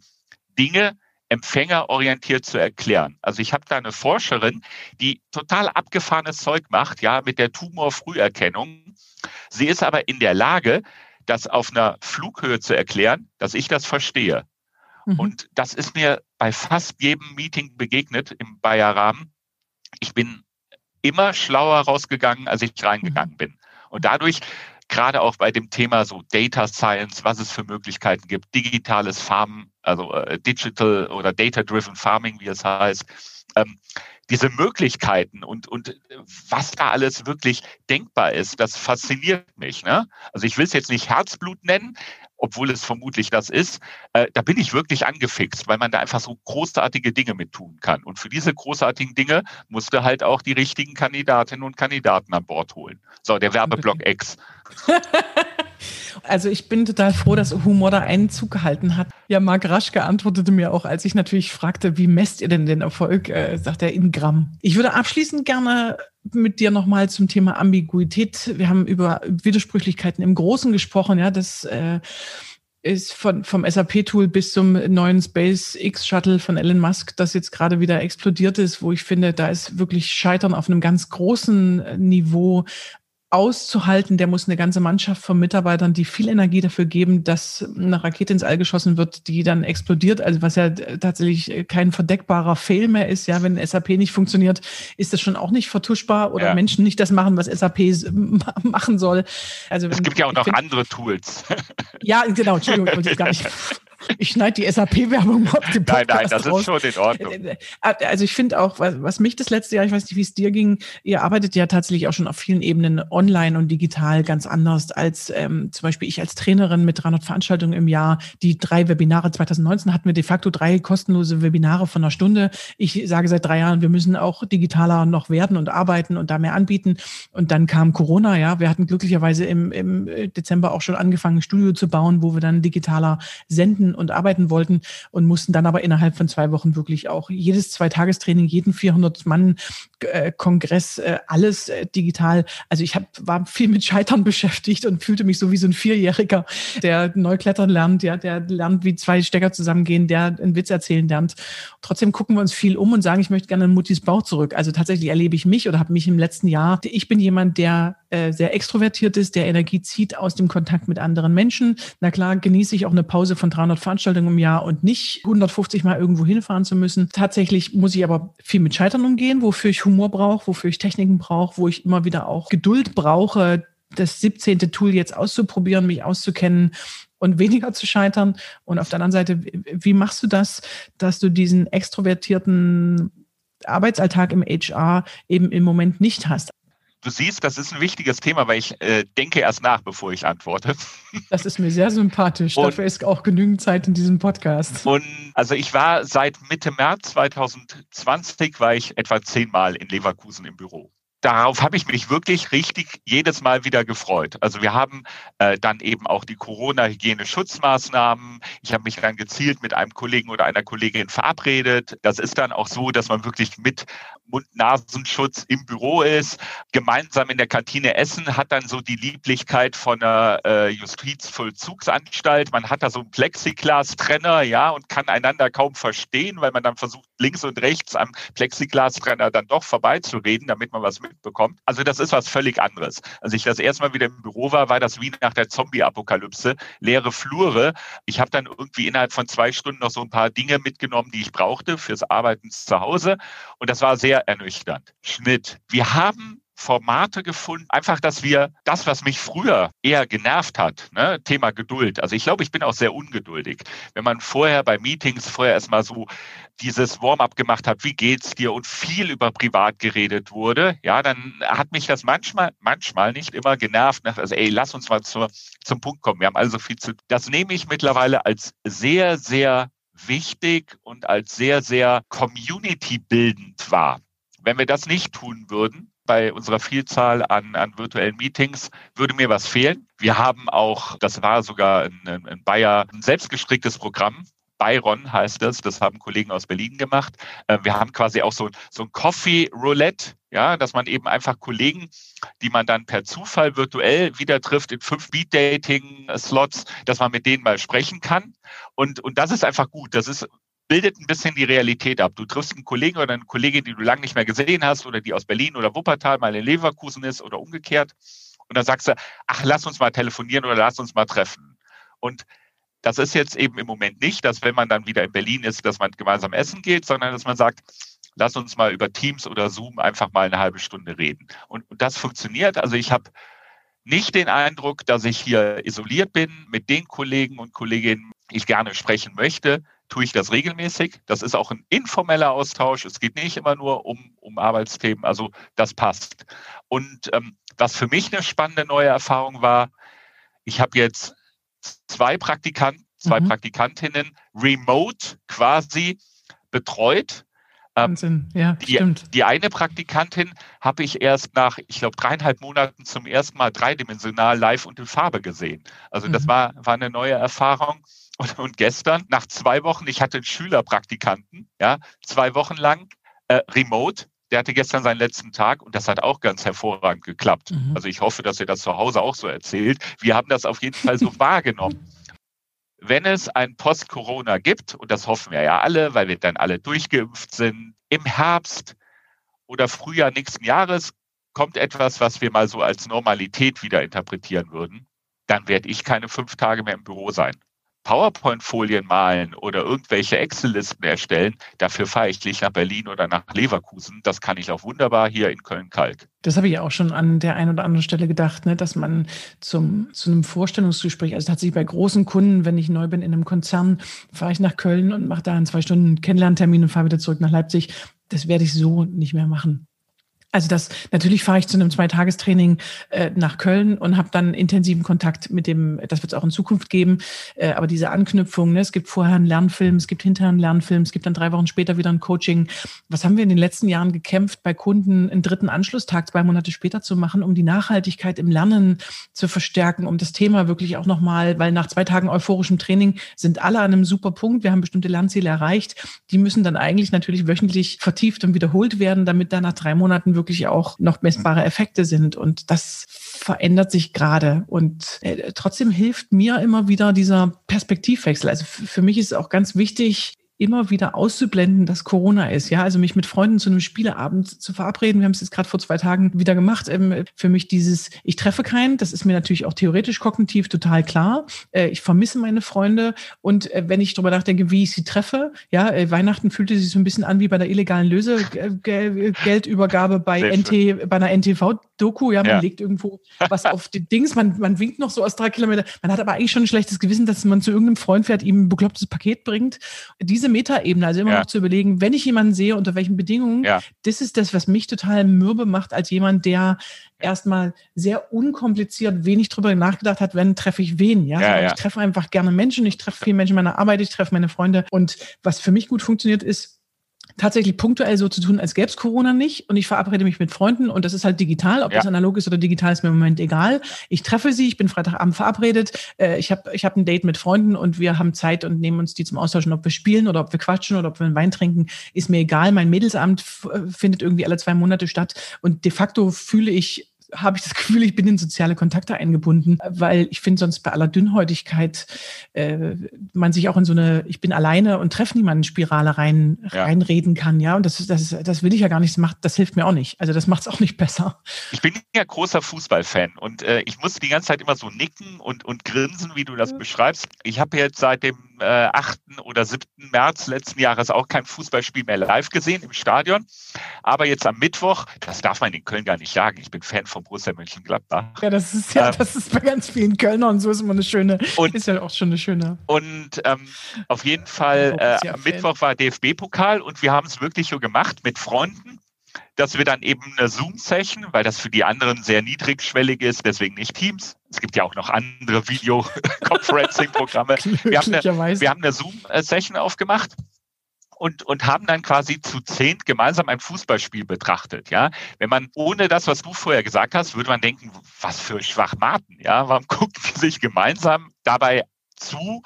Dinge empfängerorientiert zu erklären. Also ich habe da eine Forscherin, die total abgefahrenes Zeug macht, ja, mit der Tumorfrüherkennung. Sie ist aber in der Lage, das auf einer Flughöhe zu erklären, dass ich das verstehe. Mhm. Und das ist mir bei fast jedem Meeting begegnet im Bayer-Rahmen. Ich bin immer schlauer rausgegangen, als ich reingegangen mhm. bin. Und dadurch gerade auch bei dem Thema so Data Science, was es für Möglichkeiten gibt, digitales Farmen, also äh, Digital oder Data-Driven Farming, wie es heißt, ähm, diese Möglichkeiten und, und was da alles wirklich denkbar ist, das fasziniert mich. Ne? Also ich will es jetzt nicht Herzblut nennen, obwohl es vermutlich das ist, äh, da bin ich wirklich angefixt, weil man da einfach so großartige Dinge mit tun kann. Und für diese großartigen Dinge musste halt auch die richtigen Kandidatinnen und Kandidaten an Bord holen. So, der Werbeblock X. Also ich bin total froh, dass Humor da einen Zug gehalten hat. Ja, Marc Raschke antwortete mir auch, als ich natürlich fragte, wie messt ihr denn den Erfolg, äh, sagt er in Gramm. Ich würde abschließend gerne mit dir nochmal zum Thema Ambiguität. Wir haben über Widersprüchlichkeiten im Großen gesprochen, ja, das äh, ist von, vom SAP-Tool bis zum neuen SpaceX-Shuttle von Elon Musk, das jetzt gerade wieder explodiert ist, wo ich finde, da ist wirklich Scheitern auf einem ganz großen Niveau auszuhalten, der muss eine ganze Mannschaft von Mitarbeitern, die viel Energie dafür geben, dass eine Rakete ins All geschossen wird, die dann explodiert, also was ja tatsächlich kein verdeckbarer Fail mehr ist. Ja, wenn SAP nicht funktioniert, ist das schon auch nicht vertuschbar oder ja. Menschen nicht das machen, was SAP machen soll. Also es gibt ja auch noch andere Tools. Ja, genau, Entschuldigung, ich gar nicht. Ich schneide die SAP-Werbung auf den Podcast Nein, nein, das raus. ist schon in Ordnung. Äh, äh, also ich finde auch, was, was mich das letzte Jahr, ich weiß nicht, wie es dir ging, ihr arbeitet ja tatsächlich auch schon auf vielen Ebenen online und digital ganz anders als ähm, zum Beispiel ich als Trainerin mit 300 Veranstaltungen im Jahr. Die drei Webinare 2019 hatten wir de facto drei kostenlose Webinare von einer Stunde. Ich sage seit drei Jahren, wir müssen auch digitaler noch werden und arbeiten und da mehr anbieten. Und dann kam Corona, ja. Wir hatten glücklicherweise im, im Dezember auch schon angefangen, ein Studio zu bauen, wo wir dann digitaler senden und arbeiten wollten und mussten dann aber innerhalb von zwei Wochen wirklich auch jedes Zweitagestraining, jeden 400 Mann äh, Kongress, äh, alles äh, digital. Also ich hab, war viel mit Scheitern beschäftigt und fühlte mich so wie so ein Vierjähriger, der neu klettern lernt, ja, der lernt, wie zwei Stecker zusammengehen, der einen Witz erzählen lernt. Trotzdem gucken wir uns viel um und sagen, ich möchte gerne in Muttis Bauch zurück. Also tatsächlich erlebe ich mich oder habe mich im letzten Jahr, ich bin jemand, der äh, sehr extrovertiert ist, der Energie zieht aus dem Kontakt mit anderen Menschen. Na klar, genieße ich auch eine Pause von 300 Veranstaltungen im Jahr und nicht 150 Mal irgendwo hinfahren zu müssen. Tatsächlich muss ich aber viel mit Scheitern umgehen, wofür ich Humor brauche, wofür ich Techniken brauche, wo ich immer wieder auch Geduld brauche, das 17. Tool jetzt auszuprobieren, mich auszukennen und weniger zu scheitern. Und auf der anderen Seite, wie machst du das, dass du diesen extrovertierten Arbeitsalltag im HR eben im Moment nicht hast? Du siehst, das ist ein wichtiges Thema, weil ich äh, denke erst nach, bevor ich antworte. Das ist mir sehr sympathisch. Und, Dafür ist auch genügend Zeit in diesem Podcast. Und also ich war seit Mitte März 2020 war ich etwa zehnmal in Leverkusen im Büro darauf habe ich mich wirklich richtig jedes Mal wieder gefreut. Also wir haben äh, dann eben auch die Corona-Hygiene-Schutzmaßnahmen. Ich habe mich dann gezielt mit einem Kollegen oder einer Kollegin verabredet. Das ist dann auch so, dass man wirklich mit Mund-Nasenschutz im Büro ist, gemeinsam in der Kantine essen, hat dann so die Lieblichkeit von einer äh, Justizvollzugsanstalt. Man hat da so einen Plexiglas-Trenner, ja, und kann einander kaum verstehen, weil man dann versucht, links und rechts am Plexiglas-Trenner dann doch vorbeizureden, damit man was mit mitbekommt. Also das ist was völlig anderes. Als ich das erste Mal wieder im Büro war, war das wie nach der Zombie-Apokalypse. Leere Flure. Ich habe dann irgendwie innerhalb von zwei Stunden noch so ein paar Dinge mitgenommen, die ich brauchte fürs Arbeiten zu Hause. Und das war sehr ernüchternd. Schnitt. Wir haben Formate gefunden, einfach, dass wir das, was mich früher eher genervt hat, ne, Thema Geduld. Also ich glaube, ich bin auch sehr ungeduldig. Wenn man vorher bei Meetings vorher erstmal so dieses Warm-up gemacht hat, wie geht's dir und viel über privat geredet wurde, ja, dann hat mich das manchmal, manchmal nicht immer genervt. Ne? Also, ey, lass uns mal zur, zum Punkt kommen. Wir haben also viel zu. Das nehme ich mittlerweile als sehr, sehr wichtig und als sehr, sehr community-bildend wahr. Wenn wir das nicht tun würden, bei unserer Vielzahl an, an virtuellen Meetings würde mir was fehlen. Wir haben auch, das war sogar in, in Bayer, ein selbstgestricktes Programm, Byron heißt das, das haben Kollegen aus Berlin gemacht. Äh, wir haben quasi auch so, so ein Coffee Roulette, ja, dass man eben einfach Kollegen, die man dann per Zufall virtuell wieder trifft in fünf Beat Dating Slots, dass man mit denen mal sprechen kann. Und, und das ist einfach gut. Das ist bildet ein bisschen die Realität ab. Du triffst einen Kollegen oder eine Kollegin, die du lange nicht mehr gesehen hast oder die aus Berlin oder Wuppertal mal in Leverkusen ist oder umgekehrt. Und dann sagst du, ach, lass uns mal telefonieren oder lass uns mal treffen. Und das ist jetzt eben im Moment nicht, dass wenn man dann wieder in Berlin ist, dass man gemeinsam essen geht, sondern dass man sagt, lass uns mal über Teams oder Zoom einfach mal eine halbe Stunde reden. Und, und das funktioniert. Also ich habe nicht den Eindruck, dass ich hier isoliert bin mit den Kollegen und Kolleginnen, die ich gerne sprechen möchte. Tue ich das regelmäßig. Das ist auch ein informeller Austausch. Es geht nicht immer nur um, um Arbeitsthemen. Also das passt. Und ähm, was für mich eine spannende neue Erfahrung war, ich habe jetzt zwei Praktikanten, zwei mhm. Praktikantinnen remote quasi betreut. Ähm, Wahnsinn, ja, die, stimmt. Die eine Praktikantin habe ich erst nach, ich glaube, dreieinhalb Monaten zum ersten Mal dreidimensional live und in Farbe gesehen. Also das mhm. war, war eine neue Erfahrung. Und, und, gestern, nach zwei Wochen, ich hatte einen Schülerpraktikanten, ja, zwei Wochen lang äh, remote. Der hatte gestern seinen letzten Tag und das hat auch ganz hervorragend geklappt. Mhm. Also ich hoffe, dass ihr das zu Hause auch so erzählt. Wir haben das auf jeden Fall so wahrgenommen wenn es ein Post-Corona gibt, und das hoffen wir ja alle, weil wir dann alle durchgeimpft sind, im Herbst oder Frühjahr nächsten Jahres kommt etwas, was wir mal so als Normalität wieder interpretieren würden, dann werde ich keine fünf Tage mehr im Büro sein. PowerPoint-Folien malen oder irgendwelche Excel-Listen erstellen, dafür fahre ich nicht nach Berlin oder nach Leverkusen. Das kann ich auch wunderbar hier in Köln-Kalk. Das habe ich auch schon an der einen oder anderen Stelle gedacht, ne, dass man zum, zu einem Vorstellungsgespräch, also tatsächlich bei großen Kunden, wenn ich neu bin in einem Konzern, fahre ich nach Köln und mache da in zwei Stunden Kennenlerntermin und fahre wieder zurück nach Leipzig. Das werde ich so nicht mehr machen. Also das natürlich fahre ich zu einem Zweitagestraining äh, nach Köln und habe dann intensiven Kontakt mit dem, das wird es auch in Zukunft geben, äh, aber diese Anknüpfung, ne, es gibt vorher einen Lernfilm, es gibt hinterher einen Lernfilm, es gibt dann drei Wochen später wieder ein Coaching. Was haben wir in den letzten Jahren gekämpft, bei Kunden einen dritten Anschlusstag zwei Monate später zu machen, um die Nachhaltigkeit im Lernen zu verstärken, um das Thema wirklich auch nochmal, weil nach zwei Tagen euphorischem Training sind alle an einem super Punkt, wir haben bestimmte Lernziele erreicht, die müssen dann eigentlich natürlich wöchentlich vertieft und wiederholt werden, damit dann nach drei Monaten wirklich auch noch messbare Effekte sind. Und das verändert sich gerade. Und äh, trotzdem hilft mir immer wieder dieser Perspektivwechsel. Also für mich ist es auch ganz wichtig, immer wieder auszublenden, dass Corona ist. Ja, also mich mit Freunden zu einem Spieleabend zu verabreden. Wir haben es jetzt gerade vor zwei Tagen wieder gemacht. Ähm, für mich dieses, ich treffe keinen, das ist mir natürlich auch theoretisch kognitiv total klar. Äh, ich vermisse meine Freunde und äh, wenn ich darüber nachdenke, wie ich sie treffe, ja, äh, Weihnachten fühlte sich so ein bisschen an wie bei der illegalen Lösegeldübergabe bei NT, bei einer NTV-Doku. Ja, man ja. legt irgendwo was auf die Dings, man, man winkt noch so aus drei Kilometern. Man hat aber eigentlich schon ein schlechtes Gewissen, dass man zu irgendeinem Freund fährt, ihm ein beklopptes Paket bringt. Diese Metaebene, also immer ja. noch zu überlegen, wenn ich jemanden sehe, unter welchen Bedingungen, ja. das ist das, was mich total mürbe macht, als jemand, der erstmal sehr unkompliziert wenig drüber nachgedacht hat, wenn treffe ich wen. Ja, ja, ja. ich treffe einfach gerne Menschen, ich treffe viele Menschen in meiner Arbeit, ich treffe meine Freunde. Und was für mich gut funktioniert, ist, tatsächlich punktuell so zu tun, als gäbe es Corona nicht. Und ich verabrede mich mit Freunden und das ist halt digital. Ob ja. das analog ist oder digital, ist mir im Moment egal. Ich treffe sie, ich bin Freitagabend verabredet. Äh, ich habe ich hab ein Date mit Freunden und wir haben Zeit und nehmen uns die zum Austauschen. Ob wir spielen oder ob wir quatschen oder ob wir einen Wein trinken, ist mir egal. Mein Mädelsamt äh, findet irgendwie alle zwei Monate statt. Und de facto fühle ich habe ich das Gefühl, ich bin in soziale Kontakte eingebunden, weil ich finde sonst bei aller Dünnhäutigkeit äh, man sich auch in so eine Ich bin alleine und treffe niemanden Spirale rein ja. reinreden kann, ja. Und das, das, das will ich ja gar nicht. Das, macht, das hilft mir auch nicht. Also das macht es auch nicht besser. Ich bin ja großer Fußballfan und äh, ich muss die ganze Zeit immer so nicken und, und grinsen, wie du das beschreibst. Ich habe jetzt seit dem äh, 8. oder 7. März letzten Jahres auch kein Fußballspiel mehr live gesehen im Stadion. Aber jetzt am Mittwoch, das darf man in Köln gar nicht sagen. Ich bin Fan von Borussia Mönchengladbach. Ja, das ist ja, ähm, das ist bei ganz vielen Kölnern so ist immer eine schöne, und, ist ja auch schon eine schöne. Und ähm, auf jeden Fall äh, am Mittwoch war DFB-Pokal und wir haben es wirklich so gemacht mit Freunden dass wir dann eben eine Zoom-Session, weil das für die anderen sehr niedrigschwellig ist, deswegen nicht Teams. Es gibt ja auch noch andere Video-Conferencing-Programme. wir, haben eine, wir haben eine Zoom-Session aufgemacht und, und haben dann quasi zu zehnt gemeinsam ein Fußballspiel betrachtet. Ja, wenn man ohne das, was du vorher gesagt hast, würde man denken, was für Schwachmaten. Ja, warum gucken die sich gemeinsam dabei zu,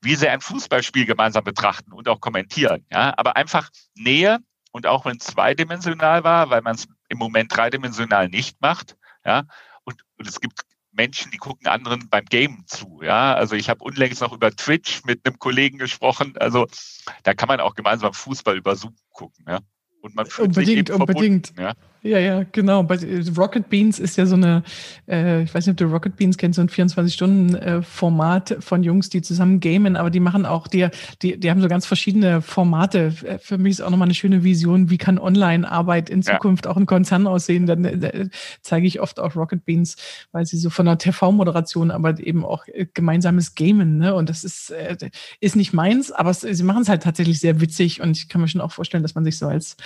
wie sie ein Fußballspiel gemeinsam betrachten und auch kommentieren. Ja, aber einfach Nähe und auch wenn es zweidimensional war, weil man es im Moment dreidimensional nicht macht. Ja, und, und es gibt Menschen, die gucken anderen beim Game zu. Ja, also ich habe unlängst noch über Twitch mit einem Kollegen gesprochen. Also da kann man auch gemeinsam Fußball über Zoom gucken. Ja. Und man fühlt unbedingt, sich eben unbedingt. Ja. Ja, ja, genau. Bei äh, Rocket Beans ist ja so eine, äh, ich weiß nicht, ob du Rocket Beans kennst, so ein 24-Stunden-Format äh, von Jungs, die zusammen gamen, aber die machen auch, die, die, die haben so ganz verschiedene Formate. Äh, für mich ist auch nochmal eine schöne Vision, wie kann Online-Arbeit in Zukunft ja. auch in Konzern aussehen. Dann äh, zeige ich oft auch Rocket Beans, weil sie so von der TV-Moderation, aber eben auch gemeinsames Gamen, ne? Und das ist, äh, ist nicht meins, aber es, sie machen es halt tatsächlich sehr witzig und ich kann mir schon auch vorstellen, dass man sich so als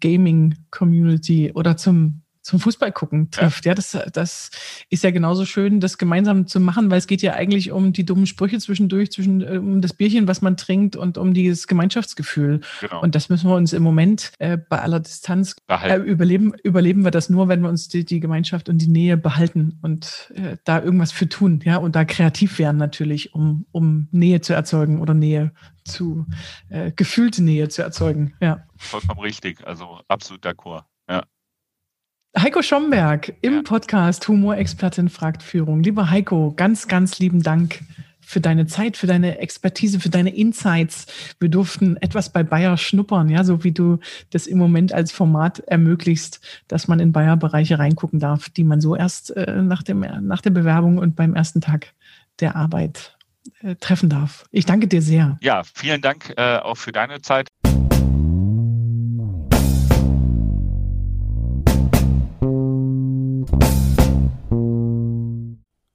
Gaming-Community oder zum zum Fußball gucken trifft. Ja, ja das, das ist ja genauso schön, das gemeinsam zu machen, weil es geht ja eigentlich um die dummen Sprüche zwischendurch, zwischen, äh, um das Bierchen, was man trinkt und um dieses Gemeinschaftsgefühl. Genau. Und das müssen wir uns im Moment äh, bei aller Distanz äh, überleben. Überleben wir das nur, wenn wir uns die, die Gemeinschaft und die Nähe behalten und äh, da irgendwas für tun, ja, und da kreativ werden natürlich, um, um Nähe zu erzeugen oder Nähe zu äh, gefühlte Nähe zu erzeugen. Ja. Vollkommen richtig, also absolut d'accord. Ja. Heiko Schomberg im ja. Podcast Humorexpertin fragt Führung. Lieber Heiko, ganz, ganz lieben Dank für deine Zeit, für deine Expertise, für deine Insights. Wir durften etwas bei Bayer schnuppern, ja, so wie du das im Moment als Format ermöglicht, dass man in Bayer-Bereiche reingucken darf, die man so erst äh, nach, dem, nach der Bewerbung und beim ersten Tag der Arbeit äh, treffen darf. Ich danke dir sehr. Ja, vielen Dank äh, auch für deine Zeit.